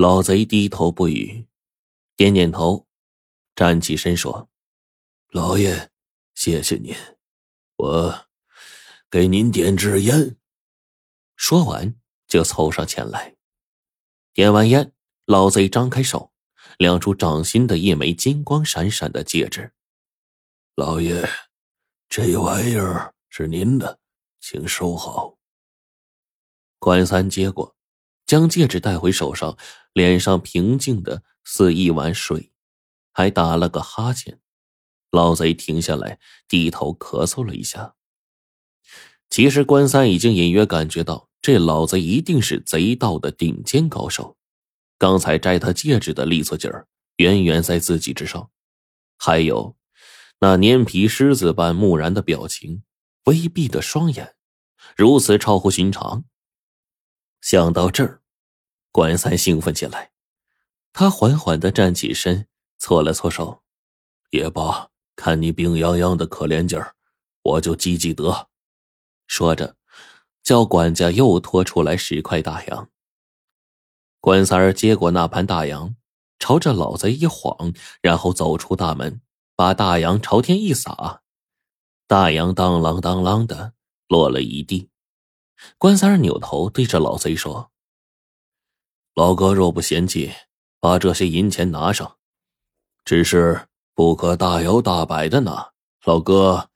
老贼低头不语，点点头，站起身说：“老爷，谢谢您，我给您点支烟。”说完就凑上前来，点完烟，老贼张开手，亮出掌心的一枚金光闪闪的戒指。老爷，这玩意儿是您的，请收好。关三接过，将戒指戴回手上，脸上平静的似一碗水，还打了个哈欠。老贼停下来，低头咳嗽了一下。其实关三已经隐约感觉到，这老贼一定是贼道的顶尖高手。刚才摘他戒指的利索劲儿，远远在自己之上。还有，那粘皮狮子般木然的表情，微闭的双眼，如此超乎寻常。想到这儿，关三兴奋起来。他缓缓的站起身，搓了搓手，也罢，看你病殃殃的可怜劲儿，我就积积德。说着，叫管家又拖出来十块大洋。关三儿接过那盘大洋，朝着老贼一晃，然后走出大门，把大洋朝天一撒，大洋当啷当啷的落了一地。关三儿扭头对着老贼说：“老哥若不嫌弃，把这些银钱拿上，只是不可大摇大摆的拿，老哥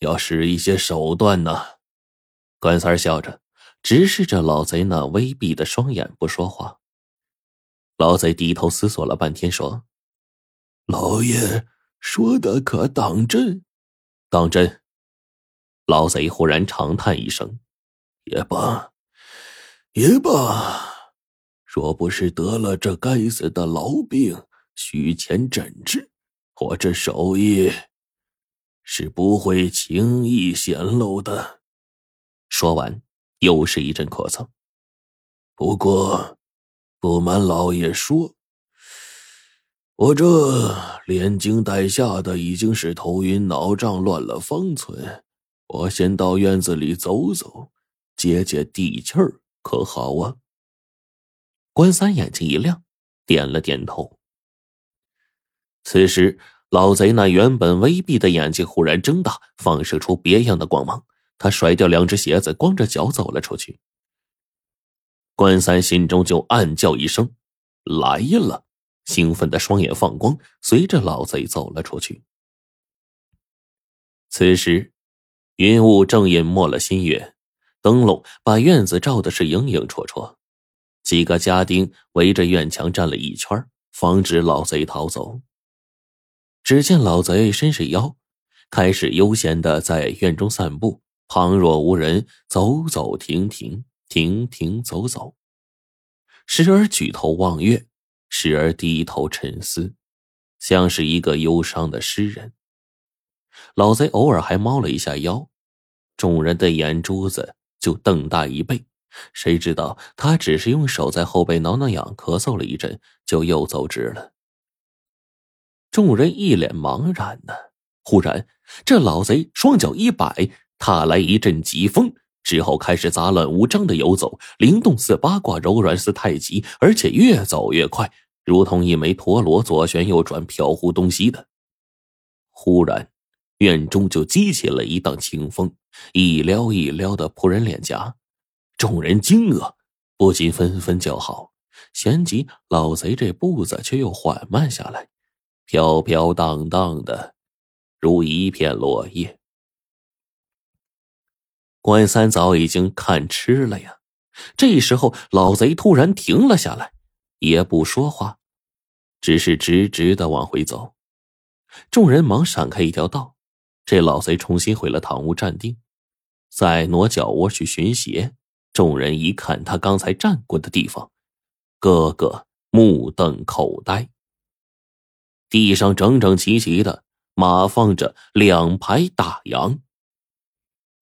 要使一些手段呢。”关三笑着直视着老贼那微闭的双眼，不说话。老贼低头思索了半天，说：“老爷说的可当真？当真？”老贼忽然长叹一声。也罢，也罢，若不是得了这该死的痨病，需钱诊治，我这手艺是不会轻易显露的。说完，又是一阵咳嗽。不过，不瞒老爷说，我这连惊带吓的，已经是头晕脑胀，乱了方寸。我先到院子里走走。接接地气儿可好啊？关三眼睛一亮，点了点头。此时，老贼那原本微闭的眼睛忽然睁大，放射出别样的光芒。他甩掉两只鞋子，光着脚走了出去。关三心中就暗叫一声：“来了！”兴奋的双眼放光，随着老贼走了出去。此时，云雾正隐没了新月。灯笼把院子照的是影影绰绰，几个家丁围着院墙站了一圈，防止老贼逃走。只见老贼伸伸腰，开始悠闲的在院中散步，旁若无人，走走停停，停停走走，时而举头望月，时而低头沉思，像是一个忧伤的诗人。老贼偶尔还猫了一下腰，众人的眼珠子。就瞪大一倍，谁知道他只是用手在后背挠挠痒，咳嗽了一阵，就又走直了。众人一脸茫然呢。忽然，这老贼双脚一摆，踏来一阵疾风，之后开始杂乱无章的游走，灵动似八卦，柔软似太极，而且越走越快，如同一枚陀螺，左旋右转，飘忽东西的。忽然。院中就激起了一道清风，一撩一撩的扑人脸颊，众人惊愕，不禁纷纷叫好。旋即，老贼这步子却又缓慢下来，飘飘荡荡的，如一片落叶。关三早已经看痴了呀，这时候老贼突然停了下来，也不说话，只是直直的往回走。众人忙闪开一条道。这老贼重新回了堂屋站定，再挪脚窝去寻鞋。众人一看他刚才站过的地方，个个目瞪口呆。地上整整齐齐的码放着两排大洋。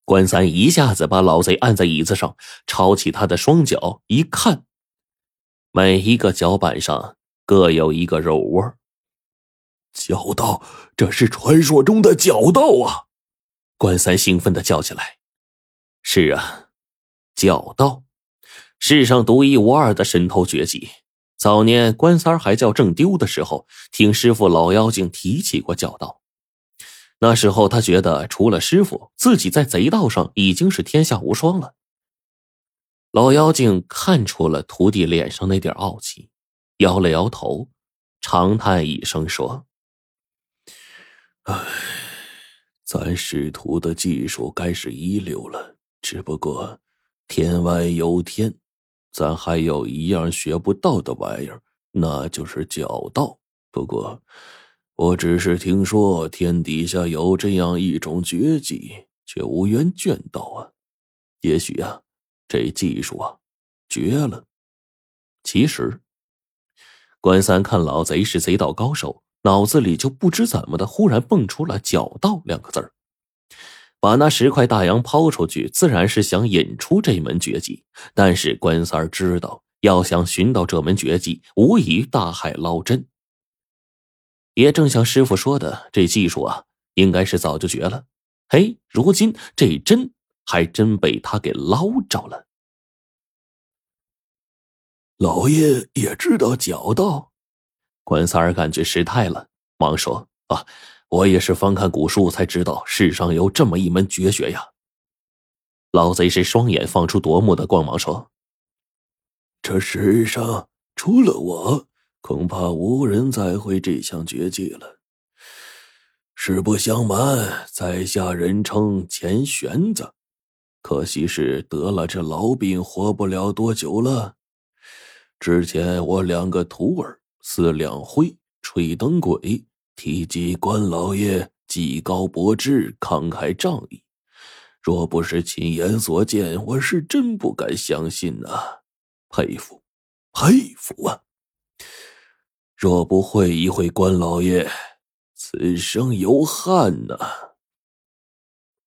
关三一下子把老贼按在椅子上，抄起他的双脚一看，每一个脚板上各有一个肉窝。脚道，这是传说中的脚道啊！关三兴奋的叫起来：“是啊，角道，世上独一无二的神偷绝技。早年关三儿还叫正丢的时候，听师傅老妖精提起过角道。那时候他觉得，除了师傅，自己在贼道上已经是天下无双了。老妖精看出了徒弟脸上那点傲气，摇了摇头，长叹一声说：“唉，咱师徒的技术该是一流了，只不过天外有天。”咱还有一样学不到的玩意儿，那就是脚道。不过，我只是听说天底下有这样一种绝技，却无缘见到啊。也许啊，这技术啊，绝了。其实，关三看老贼是贼道高手，脑子里就不知怎么的，忽然蹦出了“脚道”两个字儿。把那十块大洋抛出去，自然是想引出这门绝技。但是关三儿知道，要想寻到这门绝技，无疑大海捞针。也正像师傅说的，这技术啊，应该是早就绝了。嘿，如今这针还真被他给捞着了。老爷也知道角道，关三儿感觉失态了，忙说：“啊。”我也是翻看古书才知道，世上有这么一门绝学呀。老贼是双眼放出夺目的光芒，说：“这世上除了我，恐怕无人再会这项绝技了。实不相瞒，在下人称钱玄子，可惜是得了这痨病，活不了多久了。之前我两个徒儿四两灰、吹灯鬼。”提及关老爷技高博智、慷慨仗义，若不是亲眼所见，我是真不敢相信呐！佩服，佩服啊！若不会一会关老爷，此生有憾呐！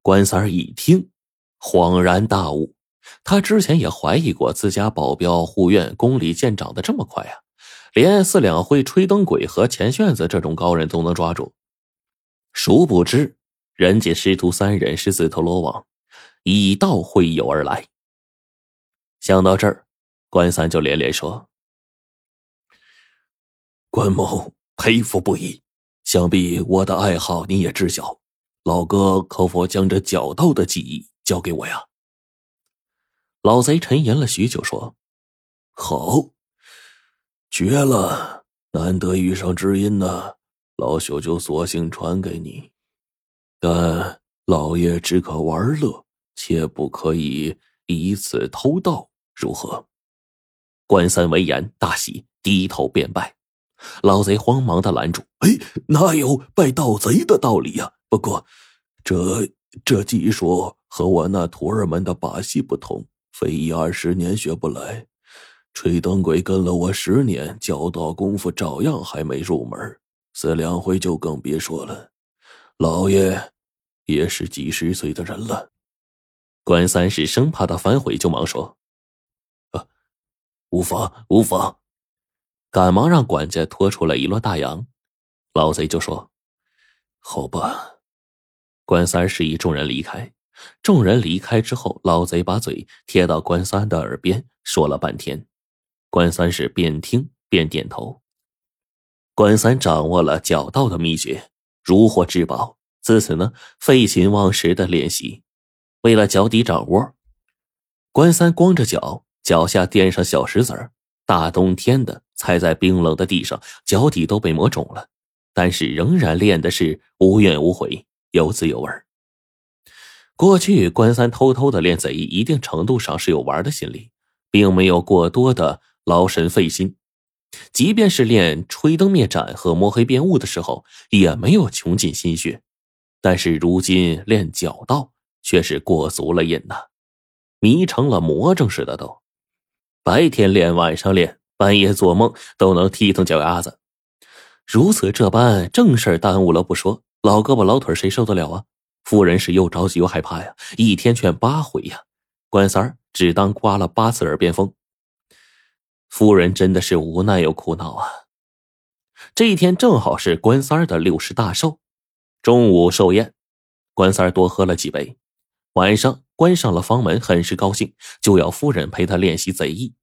关三儿一听，恍然大悟，他之前也怀疑过自家保镖护院功力见长的这么快啊。连四两会吹灯鬼和钱炫子这种高人都能抓住，殊不知人家师徒三人是自投罗网，以道会友而来。想到这儿，关三就连连说：“关某佩服不已，想必我的爱好你也知晓，老哥可否将这角道的技艺教给我呀？”老贼沉吟了许久，说：“好。”绝了！难得遇上知音呢，老朽就索性传给你。但老爷只可玩乐，切不可以以此偷盗，如何？关三闻言大喜，低头便拜。老贼慌忙的拦住：“哎，哪有拜盗贼的道理呀？不过，这这技术和我那徒儿们的把戏不同，非一二十年学不来。”吹灯鬼跟了我十年，教道功夫照样还没入门，死两回就更别说了。老爷也是几十岁的人了。关三是生怕他反悔，就忙说：“啊，无妨，无妨。”赶忙让管家拖出了一摞大洋。老贼就说：“好吧。”关三示意众人离开。众人离开之后，老贼把嘴贴到关三的耳边，说了半天。关三是边听边点头。关三掌握了脚道的秘诀，如获至宝。自此呢，废寝忘食的练习。为了脚底掌窝，关三光着脚，脚下垫上小石子儿。大冬天的，踩在冰冷的地上，脚底都被磨肿了，但是仍然练的是无怨无悔，有滋有味。过去关三偷偷的练贼，一定程度上是有玩的心理，并没有过多的。劳神费心，即便是练吹灯灭盏和摸黑变雾的时候，也没有穷尽心血。但是如今练脚道却是过足了瘾呐，迷成了魔怔似的都。白天练，晚上练，半夜做梦都能踢疼脚丫子。如此这般，正事耽误了不说，老胳膊老腿谁受得了啊？夫人是又着急又害怕呀，一天劝八回呀。关三儿只当刮了八次耳边风。夫人真的是无奈又苦恼啊！这一天正好是关三儿的六十大寿，中午寿宴，关三儿多喝了几杯，晚上关上了房门，很是高兴，就要夫人陪他练习贼艺。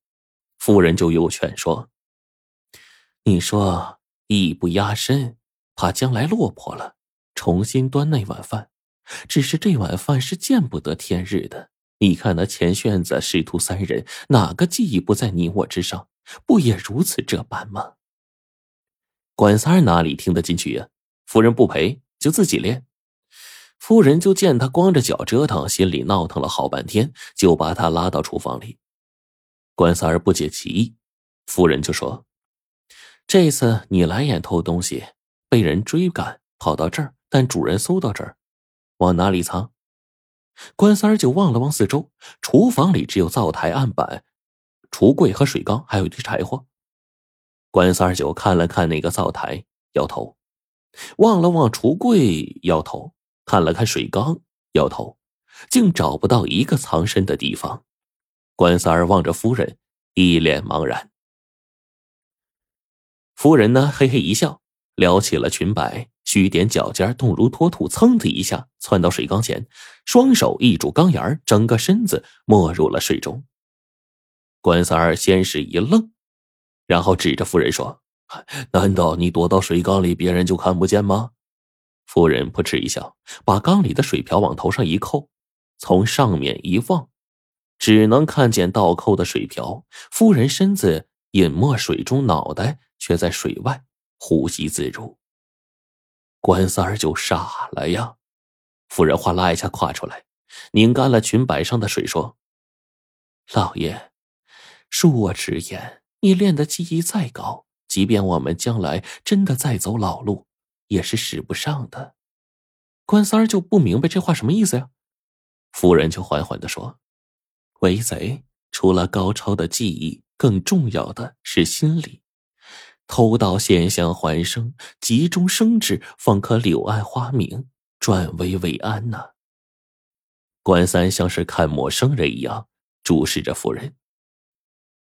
夫人就又劝说：“你说艺不压身，怕将来落魄了，重新端那碗饭。只是这碗饭是见不得天日的。你看那钱炫子师徒三人，哪个技艺不在你我之上？不也如此这般吗？关三儿哪里听得进去呀？夫人不陪，就自己练。夫人就见他光着脚折腾，心里闹腾了好半天，就把他拉到厨房里。关三儿不解其意，夫人就说：“这次你来眼偷东西，被人追赶，跑到这儿，但主人搜到这儿，往哪里藏？”关三儿就望了望四周，厨房里只有灶台、案板、橱柜和水缸，还有一堆柴火。关三儿就看了看那个灶台，摇头；望了望橱柜，摇头；看了看水缸，摇头，竟找不到一个藏身的地方。关三儿望着夫人，一脸茫然。夫人呢，嘿嘿一笑，撩起了裙摆。虚点脚尖，动如脱兔，噌的一下窜到水缸前，双手一拄缸沿整个身子没入了水中。关三儿先是一愣，然后指着夫人说：“难道你躲到水缸里，别人就看不见吗？”夫人扑哧一笑，把缸里的水瓢往头上一扣，从上面一望，只能看见倒扣的水瓢。夫人身子隐没水中，脑袋却在水外，呼吸自如。关三儿就傻了呀！夫人哗啦一下跨出来，拧干了裙摆上的水，说：“老爷，恕我直言，你练的技艺再高，即便我们将来真的再走老路，也是使不上的。”关三儿就不明白这话什么意思呀？夫人就缓缓的说：“为贼除了高超的技艺，更重要的是心理。”偷盗现象还生，急中生智，方可柳暗花明，转危为安呐。关三像是看陌生人一样注视着夫人。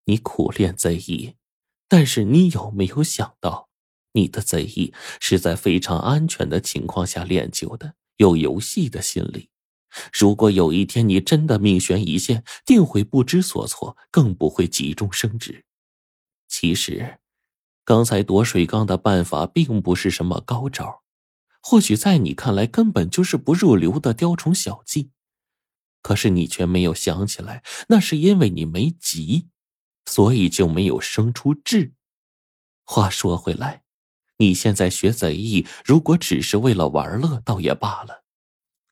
你苦练贼艺，但是你有没有想到，你的贼艺是在非常安全的情况下练就的，有游戏的心理。如果有一天你真的命悬一线，定会不知所措，更不会急中生智。其实。刚才夺水缸的办法并不是什么高招，或许在你看来根本就是不入流的雕虫小技，可是你却没有想起来，那是因为你没急，所以就没有生出智。话说回来，你现在学贼艺，如果只是为了玩乐，倒也罢了；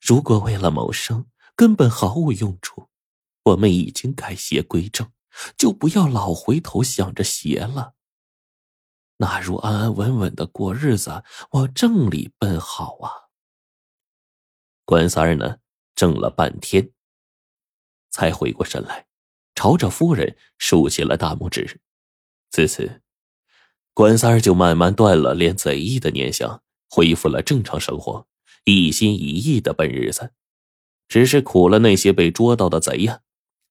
如果为了谋生，根本毫无用处。我们已经改邪归正，就不要老回头想着邪了。那如安安稳稳的过日子，往正里奔好啊！关三儿呢，怔了半天，才回过神来，朝着夫人竖起了大拇指。自此，关三儿就慢慢断了练贼艺的念想，恢复了正常生活，一心一意的奔日子。只是苦了那些被捉到的贼呀！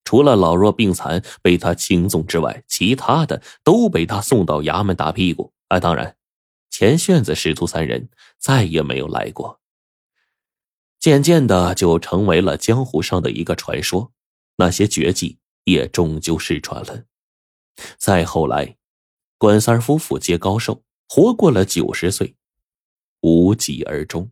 除了老弱病残被他轻纵之外，其他的都被他送到衙门打屁股。啊，当然，钱炫子师徒三人再也没有来过。渐渐的，就成为了江湖上的一个传说。那些绝技也终究失传了。再后来，关三夫妇皆高寿，活过了九十岁，无疾而终。